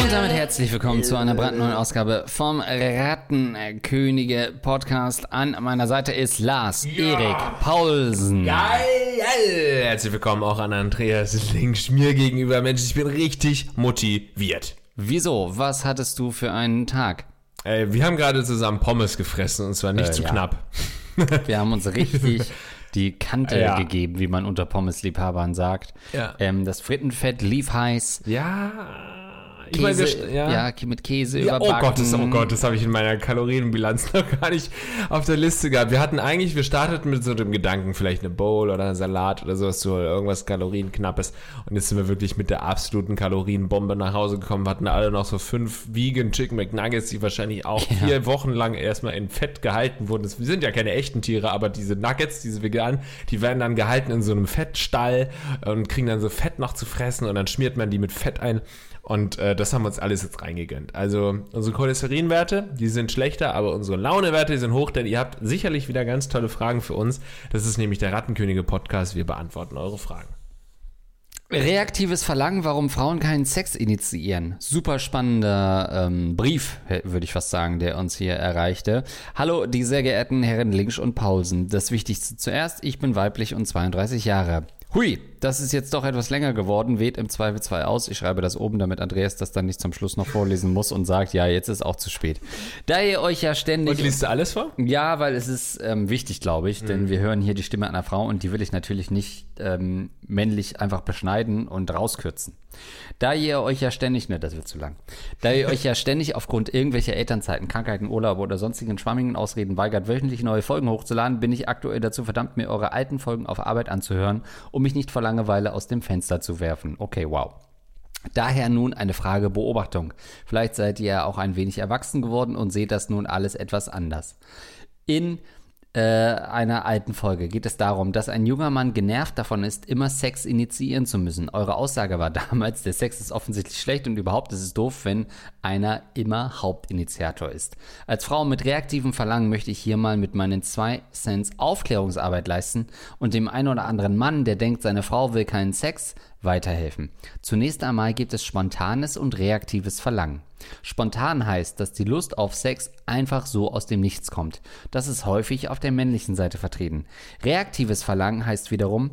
Und damit herzlich willkommen zu einer brandneuen Ausgabe vom Rattenkönige Podcast. An meiner Seite ist Lars Erik Paulsen. Geil! Herzlich willkommen auch an Andreas Links mir gegenüber. Mensch, ich bin richtig motiviert. Wieso? Was hattest du für einen Tag? Ey, wir haben gerade zusammen Pommes gefressen und zwar nicht Äh, zu ja. knapp. Wir haben uns richtig die Kante Ja. gegeben, wie man unter Pommesliebhabern sagt. Ja. Ähm, das Frittenfett lief heiß. Ja. Ich Käse, wir, ja. ja. mit Käse Ja, oh überbacken. Gott, das, oh Gott, das habe ich in meiner Kalorienbilanz noch gar nicht auf der Liste gehabt. Wir hatten eigentlich, wir starteten mit so dem Gedanken, vielleicht eine Bowl oder ein Salat oder sowas, so irgendwas Kalorienknappes. Und jetzt sind wir wirklich mit der absoluten Kalorienbombe nach Hause gekommen. Wir hatten alle noch so fünf Vegan Chicken McNuggets, die wahrscheinlich auch Ja. vier Wochen lang erstmal in Fett gehalten wurden. Wir sind ja keine echten Tiere, aber diese Nuggets, diese veganen, die werden dann gehalten in so einem Fettstall und kriegen dann so Fett noch zu fressen und dann schmiert man die mit Fett ein. Und äh, das haben wir uns alles jetzt reingegönnt. Also unsere Cholesterinwerte, die sind schlechter, aber unsere Launewerte, die sind hoch, denn ihr habt sicherlich wieder ganz tolle Fragen für uns. Das ist nämlich der Rattenkönige Podcast. Wir beantworten eure Fragen. Reaktives Verlangen, warum Frauen keinen Sex initiieren. Super spannender ähm, Brief, würde ich fast sagen, der uns hier erreichte. Hallo, die sehr geehrten Herren Links und Paulsen. Das Wichtigste zuerst, ich bin weiblich und 32 Jahre. Hui, das ist jetzt doch etwas länger geworden, weht im Zweifelsfall aus. Ich schreibe das oben, damit Andreas das dann nicht zum Schluss noch vorlesen muss und sagt, ja, jetzt ist auch zu spät. Da ihr euch ja ständig... Und liest du alles vor? Ja, weil es ist ähm, wichtig, glaube ich, denn wir hören hier die Stimme einer Frau und die will ich natürlich nicht ähm, männlich einfach beschneiden und rauskürzen. Da ihr euch ja ständig, ne, das wird zu lang. Da ihr euch ja ständig aufgrund irgendwelcher Elternzeiten, Krankheiten, Urlaub oder sonstigen schwammigen Ausreden weigert, wöchentlich neue Folgen hochzuladen, bin ich aktuell dazu verdammt, mir eure alten Folgen auf Arbeit anzuhören, um mich nicht vor Langeweile aus dem Fenster zu werfen. Okay, wow. Daher nun eine Frage Beobachtung. Vielleicht seid ihr ja auch ein wenig erwachsen geworden und seht das nun alles etwas anders. In äh, einer alten Folge geht es darum, dass ein junger Mann genervt davon ist, immer Sex initiieren zu müssen. Eure Aussage war damals, der Sex ist offensichtlich schlecht und überhaupt ist es doof, wenn einer immer Hauptinitiator ist. Als Frau mit reaktivem Verlangen möchte ich hier mal mit meinen zwei Cents Aufklärungsarbeit leisten und dem einen oder anderen Mann, der denkt, seine Frau will keinen Sex, weiterhelfen. Zunächst einmal gibt es spontanes und reaktives Verlangen. Spontan heißt, dass die Lust auf Sex einfach so aus dem Nichts kommt. Das ist häufig auf der männlichen Seite vertreten. Reaktives Verlangen heißt wiederum,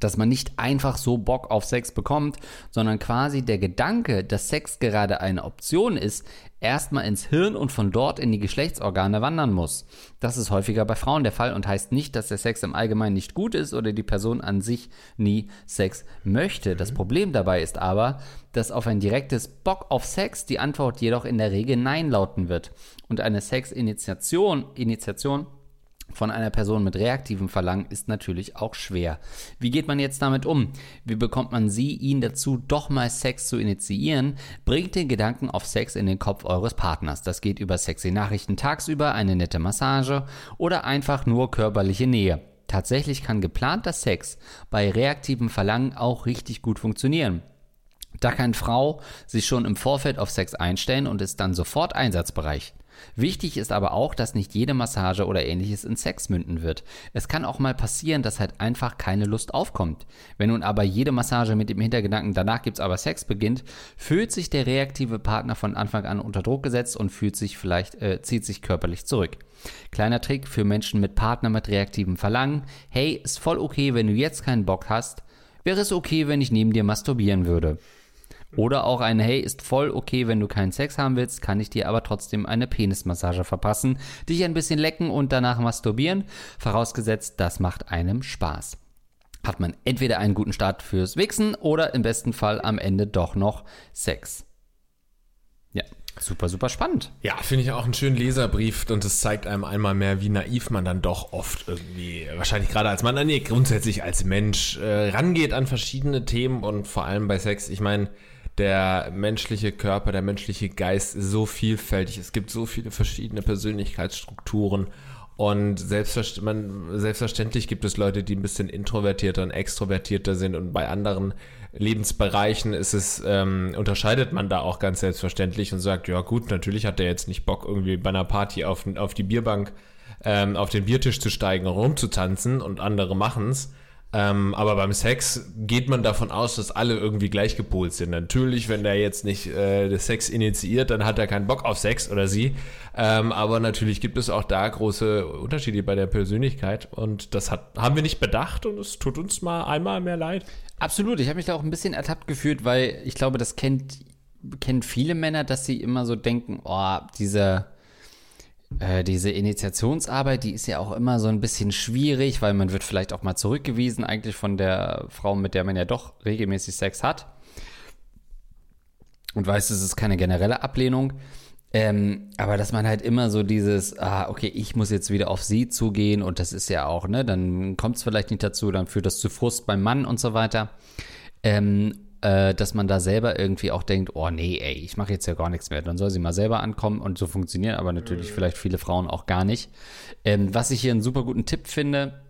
dass man nicht einfach so Bock auf Sex bekommt, sondern quasi der Gedanke, dass Sex gerade eine Option ist, erstmal ins Hirn und von dort in die Geschlechtsorgane wandern muss. Das ist häufiger bei Frauen der Fall und heißt nicht, dass der Sex im Allgemeinen nicht gut ist oder die Person an sich nie Sex möchte. Das Problem dabei ist aber, dass auf ein direktes Bock auf Sex die Antwort jedoch in der Regel Nein lauten wird. Und eine Sexinitiation, Initiation von einer Person mit reaktivem Verlangen ist natürlich auch schwer. Wie geht man jetzt damit um? Wie bekommt man sie, ihn dazu, doch mal Sex zu initiieren? Bringt den Gedanken auf Sex in den Kopf eures Partners. Das geht über sexy Nachrichten tagsüber, eine nette Massage oder einfach nur körperliche Nähe. Tatsächlich kann geplanter Sex bei reaktivem Verlangen auch richtig gut funktionieren. Da kann Frau sich schon im Vorfeld auf Sex einstellen und ist dann sofort einsatzbereit. Wichtig ist aber auch, dass nicht jede Massage oder ähnliches in Sex münden wird. Es kann auch mal passieren, dass halt einfach keine Lust aufkommt. Wenn nun aber jede Massage mit dem Hintergedanken, danach gibt's aber Sex beginnt, fühlt sich der reaktive Partner von Anfang an unter Druck gesetzt und fühlt sich vielleicht, äh, zieht sich körperlich zurück. Kleiner Trick für Menschen mit Partner mit reaktivem Verlangen. Hey, ist voll okay, wenn du jetzt keinen Bock hast. Wäre es okay, wenn ich neben dir masturbieren würde? Oder auch ein Hey, ist voll okay, wenn du keinen Sex haben willst, kann ich dir aber trotzdem eine Penismassage verpassen, dich ein bisschen lecken und danach masturbieren, vorausgesetzt, das macht einem Spaß. Hat man entweder einen guten Start fürs Wichsen oder im besten Fall am Ende doch noch Sex. Ja, super, super spannend. Ja, finde ich auch einen schönen Leserbrief und es zeigt einem einmal mehr, wie naiv man dann doch oft irgendwie, wahrscheinlich gerade als Mann, nee, grundsätzlich als Mensch äh, rangeht an verschiedene Themen und vor allem bei Sex. Ich meine, der menschliche Körper, der menschliche Geist ist so vielfältig. Es gibt so viele verschiedene Persönlichkeitsstrukturen. Und selbstverst man, selbstverständlich gibt es Leute, die ein bisschen introvertierter und extrovertierter sind und bei anderen Lebensbereichen ist es, ähm, unterscheidet man da auch ganz selbstverständlich und sagt, ja gut, natürlich hat er jetzt nicht Bock, irgendwie bei einer Party auf, auf die Bierbank, ähm, auf den Biertisch zu steigen und rumzutanzen und andere machen's. Ähm, aber beim Sex geht man davon aus, dass alle irgendwie gleich gepolt sind. Natürlich, wenn der jetzt nicht äh, das Sex initiiert, dann hat er keinen Bock auf Sex oder sie. Ähm, aber natürlich gibt es auch da große Unterschiede bei der Persönlichkeit und das hat, haben wir nicht bedacht und es tut uns mal einmal mehr leid. Absolut, ich habe mich da auch ein bisschen ertappt gefühlt, weil ich glaube, das kennt, kennt viele Männer, dass sie immer so denken, oh, diese, äh, diese Initiationsarbeit, die ist ja auch immer so ein bisschen schwierig, weil man wird vielleicht auch mal zurückgewiesen, eigentlich von der Frau, mit der man ja doch regelmäßig Sex hat. Und weiß, es ist keine generelle Ablehnung. Ähm, aber dass man halt immer so dieses, ah, okay, ich muss jetzt wieder auf sie zugehen und das ist ja auch, ne, dann kommt es vielleicht nicht dazu, dann führt das zu Frust beim Mann und so weiter. Ähm, äh, dass man da selber irgendwie auch denkt, oh nee, ey, ich mache jetzt ja gar nichts mehr. Dann soll sie mal selber ankommen und so funktionieren aber natürlich vielleicht viele Frauen auch gar nicht. Ähm, was ich hier einen super guten Tipp finde,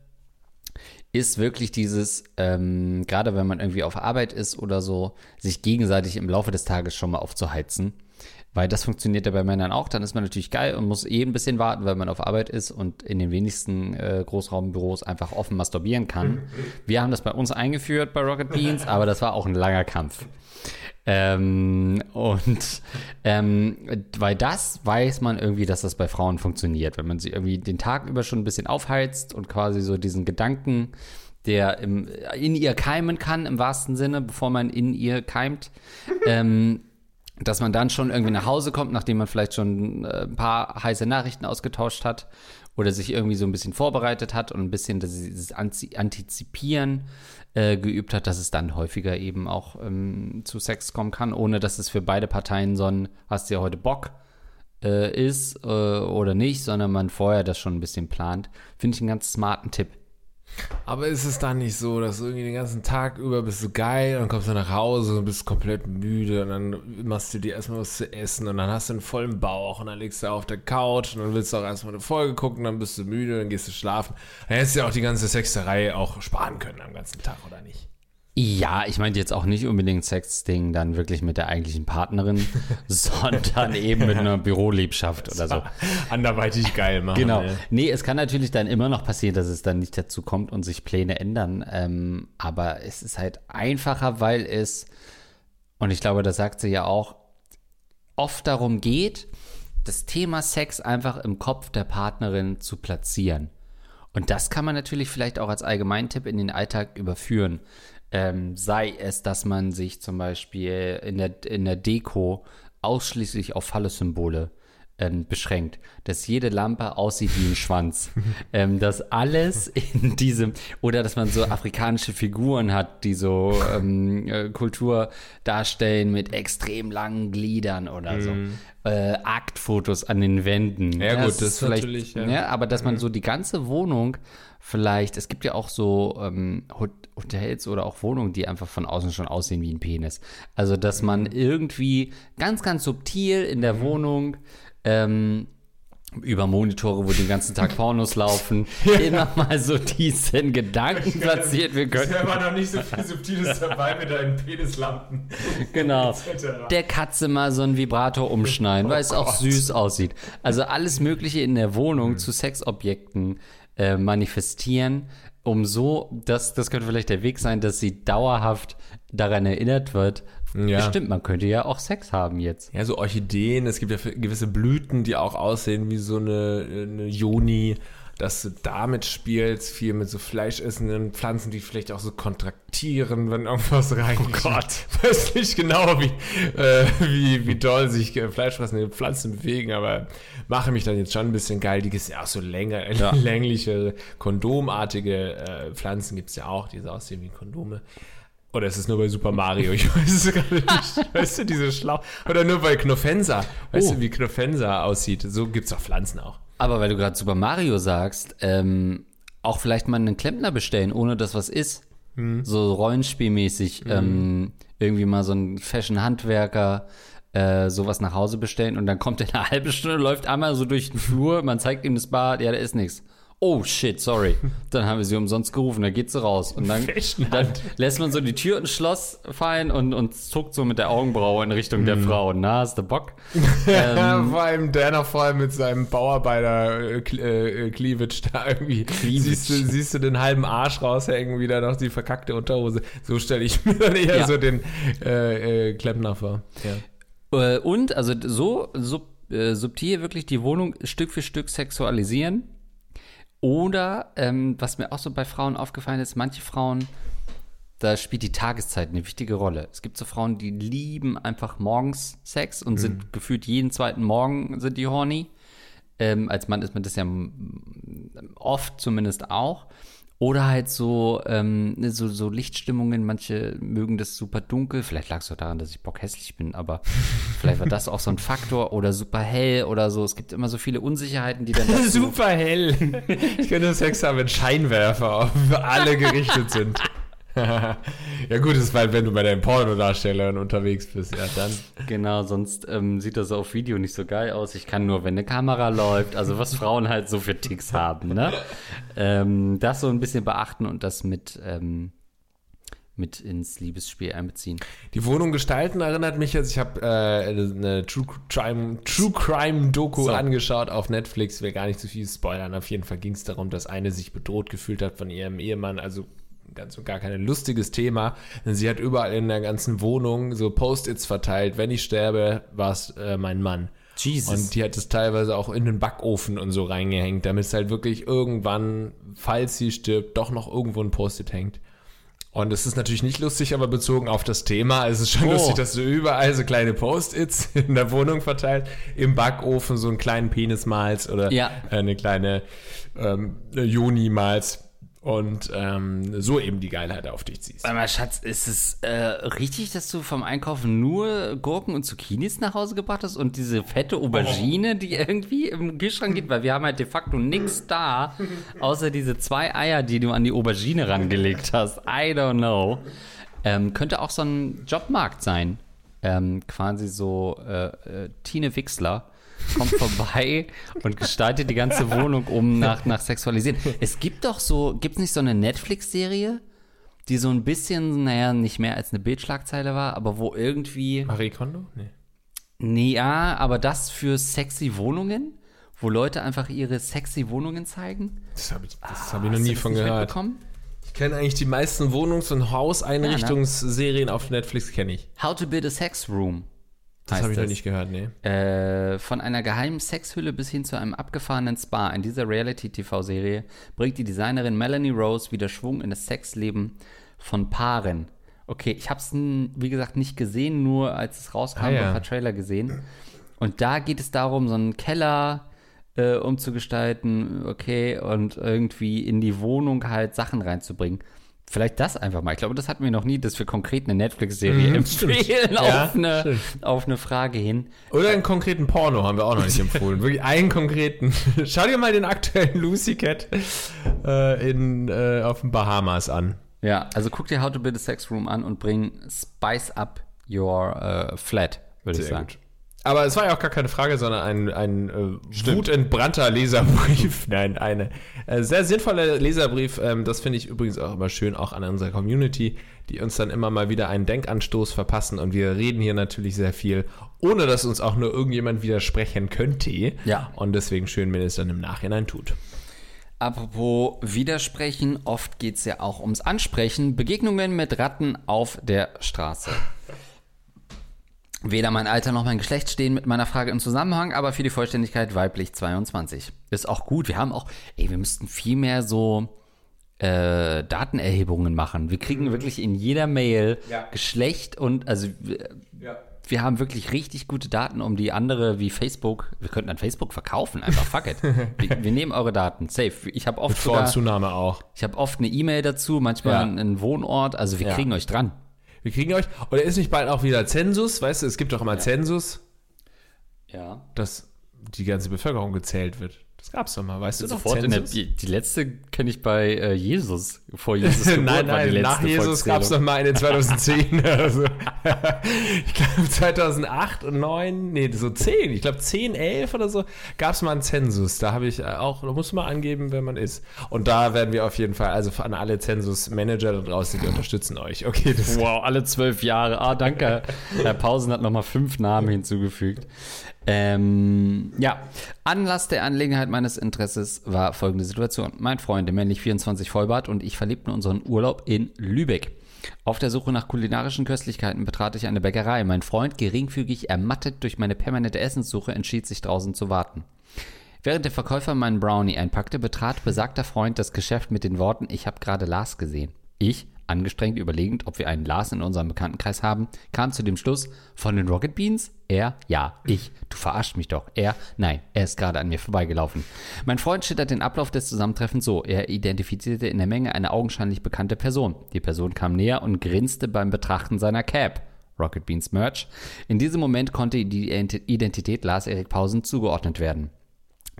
ist wirklich dieses, ähm, gerade wenn man irgendwie auf Arbeit ist oder so, sich gegenseitig im Laufe des Tages schon mal aufzuheizen. Weil das funktioniert ja bei Männern auch. Dann ist man natürlich geil und muss eh ein bisschen warten, weil man auf Arbeit ist und in den wenigsten äh, Großraumbüros einfach offen masturbieren kann. Wir haben das bei uns eingeführt bei Rocket Beans, aber das war auch ein langer Kampf. Ähm, und ähm, weil das weiß man irgendwie, dass das bei Frauen funktioniert, wenn man sie irgendwie den Tag über schon ein bisschen aufheizt und quasi so diesen Gedanken, der im, in ihr keimen kann, im wahrsten Sinne, bevor man in ihr keimt, ähm, dass man dann schon irgendwie nach Hause kommt, nachdem man vielleicht schon äh, ein paar heiße Nachrichten ausgetauscht hat oder sich irgendwie so ein bisschen vorbereitet hat und ein bisschen dieses Antizipieren äh, geübt hat, dass es dann häufiger eben auch ähm, zu Sex kommen kann, ohne dass es für beide Parteien so ein hast du ja heute Bock äh, ist äh, oder nicht, sondern man vorher das schon ein bisschen plant. Finde ich einen ganz smarten Tipp. Aber ist es dann nicht so, dass du irgendwie den ganzen Tag über bist du geil und dann kommst du nach Hause und bist komplett müde und dann machst du dir erstmal was zu essen und dann hast du einen vollen Bauch und dann legst du auf der Couch und dann willst du auch erstmal eine Folge gucken, dann bist du müde, dann gehst du schlafen. Dann hättest du ja auch die ganze Sexerei auch sparen können am ganzen Tag, oder nicht? Ja, ich meinte jetzt auch nicht unbedingt Sexting dann wirklich mit der eigentlichen Partnerin, sondern eben mit einer Büroliebschaft oder so. Anderweitig geil machen. Genau. ey. Nee, es kann natürlich dann immer noch passieren, dass es dann nicht dazu kommt und sich Pläne ändern. Ähm, aber es ist halt einfacher, weil es, und ich glaube, das sagt sie ja auch, oft darum geht, das Thema Sex einfach im Kopf der Partnerin zu platzieren. Und das kann man natürlich vielleicht auch als Allgemeintipp in den Alltag überführen. Ähm, sei es, dass man sich zum Beispiel in der, in der Deko ausschließlich auf Phallus-Symbole ähm, beschränkt, dass jede Lampe aussieht wie ein Schwanz, ähm, dass alles in diesem oder dass man so afrikanische Figuren hat, die so ähm, äh, Kultur darstellen mit extrem langen Gliedern oder so, äh, Aktfotos an den Wänden. Mhm. Ja, gut, das ist vielleicht, natürlich, ja. ja, aber dass man so die ganze Wohnung vielleicht, es gibt ja auch so ähm, Hot- Hotels oder auch Wohnungen, die einfach von außen schon aussehen wie ein Penis. Also, dass man irgendwie ganz, ganz subtil in der Wohnung ähm, über Monitore, wo den ganzen Tag Pornos laufen, immer mal so diesen Gedanken platziert. Wir können, war noch nicht so viel Subtiles dabei mit deinen Penislampen. genau, der Katze mal so ein Vibrator umschneiden, weil es auch Gott. süß aussieht. Also alles Mögliche in der Wohnung zu Sexobjekten äh, manifestieren, um so, das, das könnte vielleicht der Weg sein, dass sie dauerhaft daran erinnert wird. Ja. Stimmt, man könnte ja auch Sex haben jetzt. Ja, so Orchideen, es gibt ja gewisse Blüten, die auch aussehen wie so eine, eine Joni, dass du damit spielst, viel mit so fleischessenden Pflanzen, die vielleicht auch so kontraktieren, wenn irgendwas reingeht. Oh Gott. Weiß nicht genau, wie, äh, wie, wie doll sich äh, fleischfressende Pflanzen bewegen, aber mache mich dann jetzt schon ein bisschen geil. Die gibt ja auch so länger, längliche, kondomartige äh, Pflanzen gibt es ja auch, die so aussehen wie Kondome. Oder ist es nur bei Super Mario? Ich weiß es gerade nicht. Weißt du, diese Schlau. Oder nur bei Knofensa. Weißt Oh. du, wie Knofensa aussieht? So gibt es auch Pflanzen auch. Aber weil du gerade Super Mario sagst, ähm, auch vielleicht mal einen Klempner bestellen, ohne dass was ist. So rollenspielmäßig. Ähm, irgendwie mal so ein Fashion-Handwerker äh, sowas nach Hause bestellen und dann kommt er eine halbe Stunde, läuft einmal so durch den Flur, man zeigt ihm das Bad, ja, da ist nichts. Oh shit, sorry. Dann haben wir sie umsonst gerufen, dann geht sie raus. Und dann, dann lässt man so die Tür ins Schloss fallen und, und zuckt so mit der Augenbraue in Richtung der Frau. Na, hast du Bock? Ja, ähm, vor allem der noch vor allem mit seinem Bauarbeiter-Cleavage da irgendwie. Siehst du, siehst du den halben Arsch raushängen, wieder noch die verkackte Unterhose. So stelle ich mir dann eher Ja. so den äh, äh, Klempner vor. Ja. Äh, Und, also so sub, äh, subtil wirklich die Wohnung Stück für Stück sexualisieren. Oder, ähm, was mir auch so bei Frauen aufgefallen ist, manche Frauen, da spielt die Tageszeit eine wichtige Rolle. Es gibt so Frauen, die lieben einfach morgens Sex und sind gefühlt jeden zweiten Morgen sind die horny. Ähm, als Mann ist man das ja oft zumindest auch. Oder halt so, ähm, so, so Lichtstimmungen, manche mögen das super dunkel. Vielleicht lag es auch daran, dass ich bockhässlich bin, aber vielleicht war das auch so ein Faktor. Oder super hell oder so. Es gibt immer so viele Unsicherheiten, die dann Super hell. Ich könnte Sex haben, wenn Scheinwerfer auf alle gerichtet sind. ja gut, ist weil, wenn du bei deinen Pornodarstellern unterwegs bist, ja dann. Genau, sonst ähm, sieht das auf Video nicht so geil aus. Ich kann nur, wenn eine Kamera läuft, also was Frauen halt so für Ticks haben, ne? Ähm, das so ein bisschen beachten und das mit, ähm, mit ins Liebesspiel einbeziehen. Die Wohnung gestalten erinnert mich jetzt, ich habe äh, eine True Crime, True Crime Doku So. angeschaut auf Netflix, will gar nicht zu viel spoilern. Auf jeden Fall ging es darum, dass eine sich bedroht gefühlt hat von ihrem Ehemann, also ganz und gar kein lustiges Thema. Denn sie hat überall in der ganzen Wohnung so Post-its verteilt, wenn ich sterbe, war es äh, mein Mann. Jesus. Und die hat es teilweise auch in den Backofen und so reingehängt, damit es halt wirklich irgendwann, falls sie stirbt, doch noch irgendwo ein Post-it hängt. Und es ist natürlich nicht lustig, aber bezogen auf das Thema. Es ist schon Oh. lustig, dass du überall so kleine Post-its in der Wohnung verteilt, im Backofen so einen kleinen Penis malst oder Ja. eine kleine ähm, Juni malst und ähm, so eben die Geilheit auf dich ziehst. Warte mal, Schatz, ist es äh, richtig, dass du vom Einkaufen nur Gurken und Zucchinis nach Hause gebracht hast und diese fette Aubergine, die irgendwie im Kühlschrank geht? Weil wir haben halt de facto nichts da, außer diese zwei Eier, die du an die Aubergine rangelegt hast. I don't know. Ähm, könnte auch so ein Jobmarkt sein. Ähm, quasi so äh, äh, Tine Wixler kommt vorbei und gestaltet die ganze Wohnung um nach, nach Sexualisieren. Es gibt doch so, gibt es nicht so eine Netflix-Serie, die so ein bisschen, naja, nicht mehr als eine Bildschlagzeile war, aber wo irgendwie, Marie Kondo? Nee. nee, ja, aber das für sexy Wohnungen, wo Leute einfach ihre sexy Wohnungen zeigen. Das habe ich, das Ah, hab ich noch nie von gehört. Ich kenne eigentlich die meisten Wohnungs- und Hauseinrichtungsserien auf Netflix, kenne ich. How to build a sex room. Das habe ich noch nicht gehört, nee. Äh, von einer geheimen Sexhülle bis hin zu einem abgefahrenen Spa. In dieser Reality-TV-Serie bringt die Designerin Melanie Rose wieder Schwung in das Sexleben von Paaren. Okay, ich habe es, wie gesagt, nicht gesehen, nur als es rauskam, Ah, ja. ein paar Trailer gesehen. Und da geht es darum, so einen Keller äh, umzugestalten, okay, und irgendwie in die Wohnung halt Sachen reinzubringen. Vielleicht das einfach mal. Ich glaube, das hatten wir noch nie, dass wir konkret eine Netflix-Serie empfehlen Ja, auf, eine, stimmt. auf eine Frage hin. Oder einen konkreten Porno haben wir auch noch nicht empfohlen. Wirklich einen konkreten. Schau dir mal den aktuellen Lucy Cat äh, in, äh, auf den Bahamas an. Ja, also guck dir How to Build a Sex Room an und bring Spice up your äh, flat, würde ich sagen. gut. Aber es war ja auch gar keine Frage, sondern ein, ein äh, wutentbrannter Leserbrief. Nein, eine äh, sehr sinnvoller Leserbrief. Ähm, das finde ich übrigens auch immer schön, auch an unserer Community, die uns dann immer mal wieder einen Denkanstoß verpassen. Und wir reden hier natürlich sehr viel, ohne dass uns auch nur irgendjemand widersprechen könnte. Ja. Und deswegen schön, wenn es dann im Nachhinein tut. Apropos Widersprechen, oft geht es ja auch ums Ansprechen. Begegnungen mit Ratten auf der Straße. Weder mein Alter noch mein Geschlecht stehen mit meiner Frage im Zusammenhang, aber für die Vollständigkeit weiblich 22. Ist auch gut. Wir haben auch, ey, wir müssten viel mehr so äh, Datenerhebungen machen. Wir kriegen wirklich in jeder Mail Ja. Geschlecht und also wir, wir haben wirklich richtig gute Daten, um die andere wie Facebook. Wir könnten an Facebook verkaufen, einfach fuck it. wir, wir nehmen eure Daten, safe. Ich habe oft Vor- sogar, Zunahme auch. ich habe oft eine E-Mail dazu, manchmal Ja. einen, Wohnort. Also wir Ja. kriegen euch dran. Wir kriegen euch. Oder ist nicht bald auch wieder Zensus? Weißt du, es gibt doch immer Zensus, Ja. dass die ganze Bevölkerung gezählt wird. Das gab's doch mal, weißt du noch? Sofort in der, die, die letzte kenne ich bei äh, Jesus. Vor Jesus Geburt nein, war die nein, letzte nach Jesus gab es Volkszählung. noch mal eine 2010 oder so. ich glaube 2008 und 9, nee, so 10, ich glaube 10, 11 oder so, gab es mal einen Zensus. Da habe ich äh, auch, da muss man angeben, wer man ist. Und da werden wir auf jeden Fall, also an alle Zensus-Manager da draußen, die unterstützen euch. Okay, das Wow, alle zwölf Jahre. Ah, danke. Herr Pausen hat nochmal fünf Namen hinzugefügt. Ähm, ja, Anlass der Angelegenheit meines Interesses war folgende Situation. Mein Freund, der männlich 24 Vollbart und ich verliebten unseren Urlaub in Lübeck. Auf der Suche nach kulinarischen Köstlichkeiten betrat ich eine Bäckerei. Mein Freund, geringfügig ermattet durch meine permanente Essenssuche, entschied sich draußen zu warten. Während der Verkäufer meinen Brownie einpackte, betrat besagter Freund das Geschäft mit den Worten, ich habe gerade Lars gesehen. Ich, angestrengt überlegend, ob wir einen Lars in unserem Bekanntenkreis haben, kam zu dem Schluss, von den Rocket Beans? Er, ja, ich. Du verarschst mich doch. Er, nein, er ist gerade an mir vorbeigelaufen. Mein Freund schildert den Ablauf des Zusammentreffens so. Er identifizierte in der Menge eine augenscheinlich bekannte Person. Die Person kam näher und grinste beim Betrachten seiner Cap. Rocket Beans Merch. In diesem Moment konnte die Identität Lars Erik Pausen zugeordnet werden.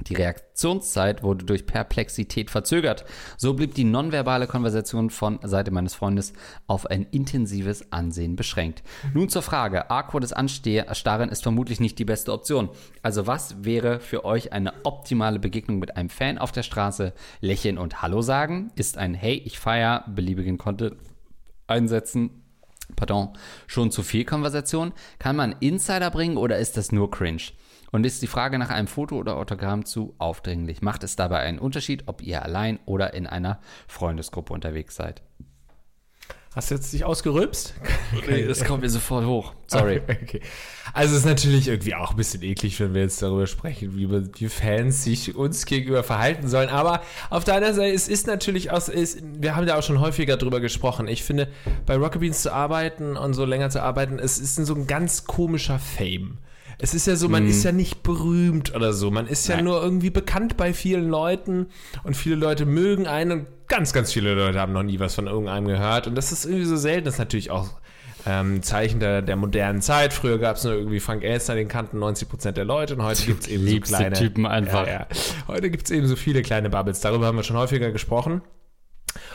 Die Reaktionszeit wurde durch Perplexität verzögert. So blieb die nonverbale Konversation von Seite meines Freundes auf ein intensives Ansehen beschränkt. Nun zur Frage. Awkwardes Anstarren ist vermutlich nicht die beste Option. Also was wäre für euch eine optimale Begegnung mit einem Fan auf der Straße? Lächeln und Hallo sagen? Ist ein Hey, ich feier beliebigen Content einsetzen? Pardon, schon zu viel Konversation? Kann man Insider bringen oder ist das nur cringe? Und ist die Frage nach einem Foto oder Autogramm zu aufdringlich? Macht es dabei einen Unterschied, ob ihr allein oder in einer Freundesgruppe unterwegs seid? Hast du jetzt dich ausgerülpst? Das kommt mir sofort hoch. Sorry. Okay. Also es ist natürlich irgendwie auch ein bisschen eklig, wenn wir jetzt darüber sprechen, wie die Fans sich uns gegenüber verhalten sollen. Aber auf der anderen Seite, es ist natürlich auch, es, wir haben ja auch schon häufiger darüber gesprochen. Ich finde, bei Rocket Beans zu arbeiten und so länger zu arbeiten, es ist so ein ganz komischer Fame. Es ist ja so, man ist ja nicht berühmt oder so. Man ist ja Nein. nur irgendwie bekannt bei vielen Leuten und viele Leute mögen einen und ganz, ganz viele Leute haben noch nie was von irgendeinem gehört. Und das ist irgendwie so selten. Das ist natürlich auch ähm, Zeichen der, der modernen Zeit. Früher gab es nur irgendwie Frank Elster, den kannten 90% der Leute und heute gibt es eben so kleine Typen einfach. Ja, ja. Heute gibt es eben so viele kleine Bubbles. Darüber haben wir schon häufiger gesprochen.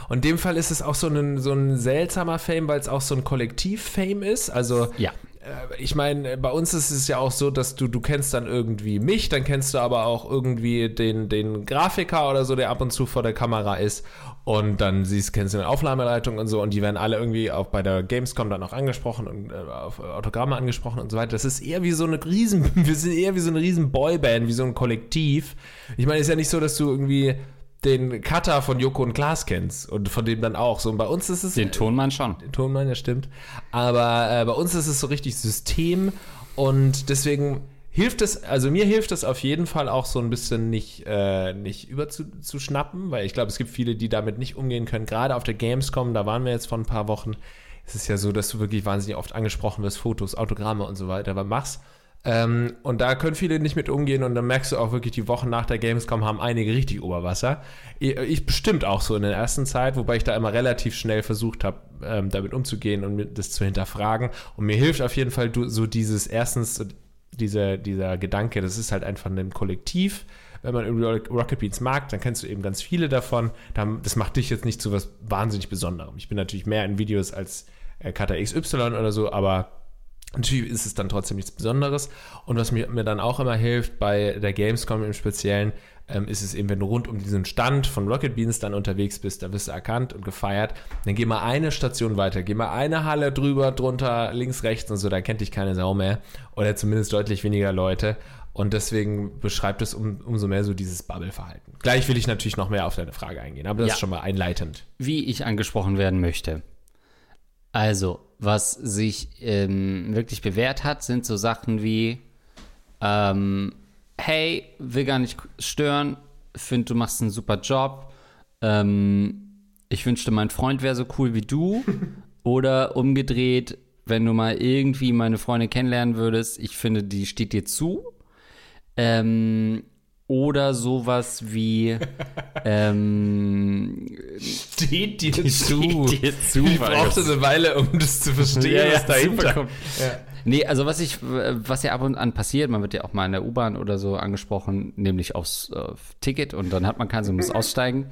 Und in dem Fall ist es auch so ein, so ein seltsamer Fame, weil es auch so ein Kollektiv-Fame ist. Also Ja. Äh, ich meine, bei uns ist es ja auch so, dass du, du kennst dann irgendwie mich, dann kennst du aber auch irgendwie den, den Grafiker oder so, der ab und zu vor der Kamera ist. Und dann siehst, kennst du eine Aufnahmeleitung und so und die werden alle irgendwie auch bei der Gamescom dann auch angesprochen und äh, auf Autogramme angesprochen und so weiter. Das ist eher wie so eine riesen, wir sind eher wie so eine riesen Boyband, wie so ein Kollektiv. Ich meine, es ist ja nicht so, dass du irgendwie den Cutter von Joko und Klaas kennst und von dem dann auch. So, und bei uns ist es Den Tonmann schon. Tonmann, ja stimmt. Aber äh, bei uns ist es so richtig System und deswegen hilft es, also mir hilft es auf jeden Fall auch so ein bisschen nicht, äh, nicht überzuschnappen, weil ich glaube, es gibt viele, die damit nicht umgehen können. Gerade auf der Gamescom, da waren wir jetzt vor ein paar Wochen, es ist ja so, dass du wirklich wahnsinnig oft angesprochen wirst, Fotos, Autogramme und so weiter, aber machst. Ähm, und da können viele nicht mit umgehen und dann merkst du auch wirklich, die Wochen nach der Gamescom haben einige richtig Oberwasser. Ich, bestimmt auch so in der ersten Zeit, wobei ich da immer relativ schnell versucht habe, ähm, damit umzugehen und das zu hinterfragen. Und mir hilft auf jeden Fall so dieses, erstens, dieser, dieser Gedanke, das ist halt einfach ein Kollektiv. Wenn man Rocket Beans mag, dann kennst du eben ganz viele davon. Das macht dich jetzt nicht zu was wahnsinnig Besonderem. Ich bin natürlich mehr in Videos als äh, Cutter XY oder so, aber Natürlich ist es dann trotzdem nichts Besonderes. Und was mir, mir dann auch immer hilft, bei der Gamescom im Speziellen, ähm, ist es eben, wenn du rund um diesen Stand von Rocket Beans dann unterwegs bist, da wirst du erkannt und gefeiert. Dann geh mal eine Station weiter, geh mal eine Halle drüber, drunter, links, rechts und so, da kennt dich keine Sau mehr. Oder zumindest deutlich weniger Leute. Und deswegen beschreibt es um, umso mehr so dieses Bubble-Verhalten. Gleich will ich natürlich noch mehr auf deine Frage eingehen, aber das Ja. ist schon mal einleitend. wie ich angesprochen werden möchte. Also, was sich ähm, wirklich bewährt hat, sind so Sachen wie, ähm, hey, will gar nicht stören, finde, du machst einen super Job, ähm, ich wünschte, mein Freund wäre so cool wie du. Oder umgedreht, wenn du mal irgendwie meine Freundin kennenlernen würdest, ich finde, die steht dir zu. Ähm, oder sowas wie ähm, Steht dir Steht dir zu, Ich brauchte eine Weile, um das zu verstehen, Ja, ja, was dahinter super, komm. Nee, also was ich, was ja ab und an passiert, man wird ja auch mal in der U-Bahn oder so angesprochen, nämlich aufs äh, Ticket und dann hat man keins und muss aussteigen.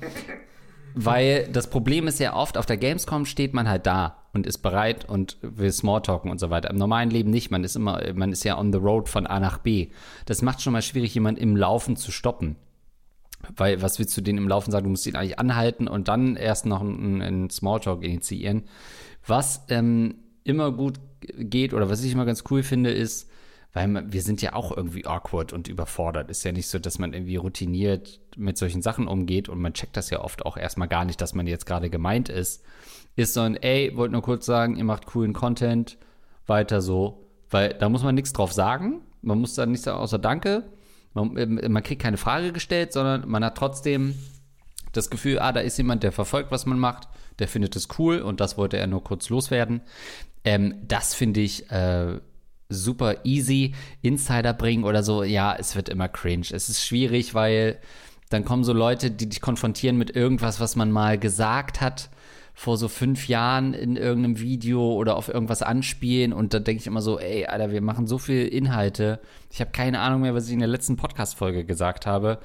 Weil das Problem ist ja oft, auf der Gamescom steht man halt da und ist bereit und will Smalltalken und so weiter. Im normalen Leben nicht. Man ist immer, man ist ja on the road von A nach B. Das macht schon mal schwierig, jemanden im Laufen zu stoppen. Weil, was willst du denen im Laufen sagen? Du musst ihn eigentlich anhalten und dann erst noch einen, einen Smalltalk initiieren. Was ähm, immer gut geht oder was ich immer ganz cool finde, ist, weil wir sind ja auch irgendwie awkward und überfordert. Ist ja nicht so, dass man irgendwie routiniert mit solchen Sachen umgeht und man checkt das ja oft auch erstmal gar nicht, dass man jetzt gerade gemeint ist. Ist so ein, ey, wollte nur kurz sagen, ihr macht coolen Content, weiter so. Weil da muss man nichts drauf sagen. Man muss da nichts sagen, außer Danke. Man, äh, man kriegt keine Frage gestellt, sondern man hat trotzdem das Gefühl, ah, da ist jemand, der verfolgt, was man macht, der findet es cool und das wollte er nur kurz loswerden. Ähm, das finde ich äh, super easy. Insider bringen oder so, ja, es wird immer cringe. Es ist schwierig, weil dann kommen so Leute, die dich konfrontieren mit irgendwas, was man mal gesagt hat vor so fünf Jahren in irgendeinem Video oder auf irgendwas anspielen und da denke ich immer so, ey, Alter, wir machen so viel Inhalte. Ich habe keine Ahnung mehr, was ich in der letzten Podcast-Folge gesagt habe.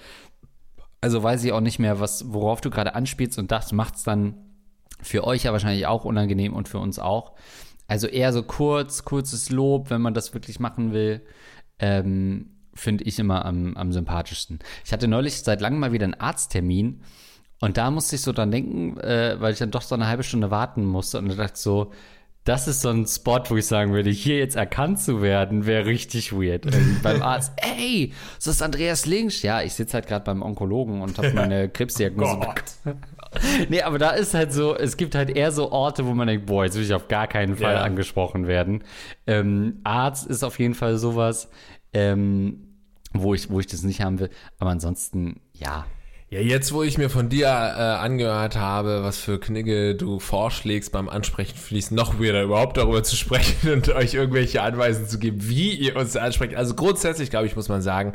Also weiß ich auch nicht mehr, was, worauf du gerade anspielst und das macht es dann für euch ja wahrscheinlich auch unangenehm und für uns auch. Also eher so kurz, kurzes Lob, wenn man das wirklich machen will. Ähm, Finde ich immer am, am sympathischsten. Ich hatte neulich seit langem mal wieder einen Arzttermin und da musste ich so dran denken, äh, weil ich dann doch so eine halbe Stunde warten musste und dachte so, das ist so ein Spot, wo ich sagen würde, hier jetzt erkannt zu werden, wäre richtig weird. beim Arzt, ey, das ist Andreas Links. Ja, ich sitze halt gerade beim Onkologen und habe meine Krebsdiagnose. Oh nee, aber da ist halt so, es gibt halt eher so Orte, wo man denkt, boah, jetzt will ich auf gar keinen Fall ja. angesprochen werden. Ähm, Arzt ist auf jeden Fall sowas, ähm, wo, ich, wo ich das nicht haben will. Aber ansonsten, ja, ja, jetzt, wo ich mir von dir äh, angehört habe, was für Knigge du vorschlägst beim Ansprechen, fließt noch weirder, überhaupt darüber zu sprechen und euch irgendwelche Anweisungen zu geben, wie ihr uns ansprecht. Also grundsätzlich, glaube ich, muss man sagen,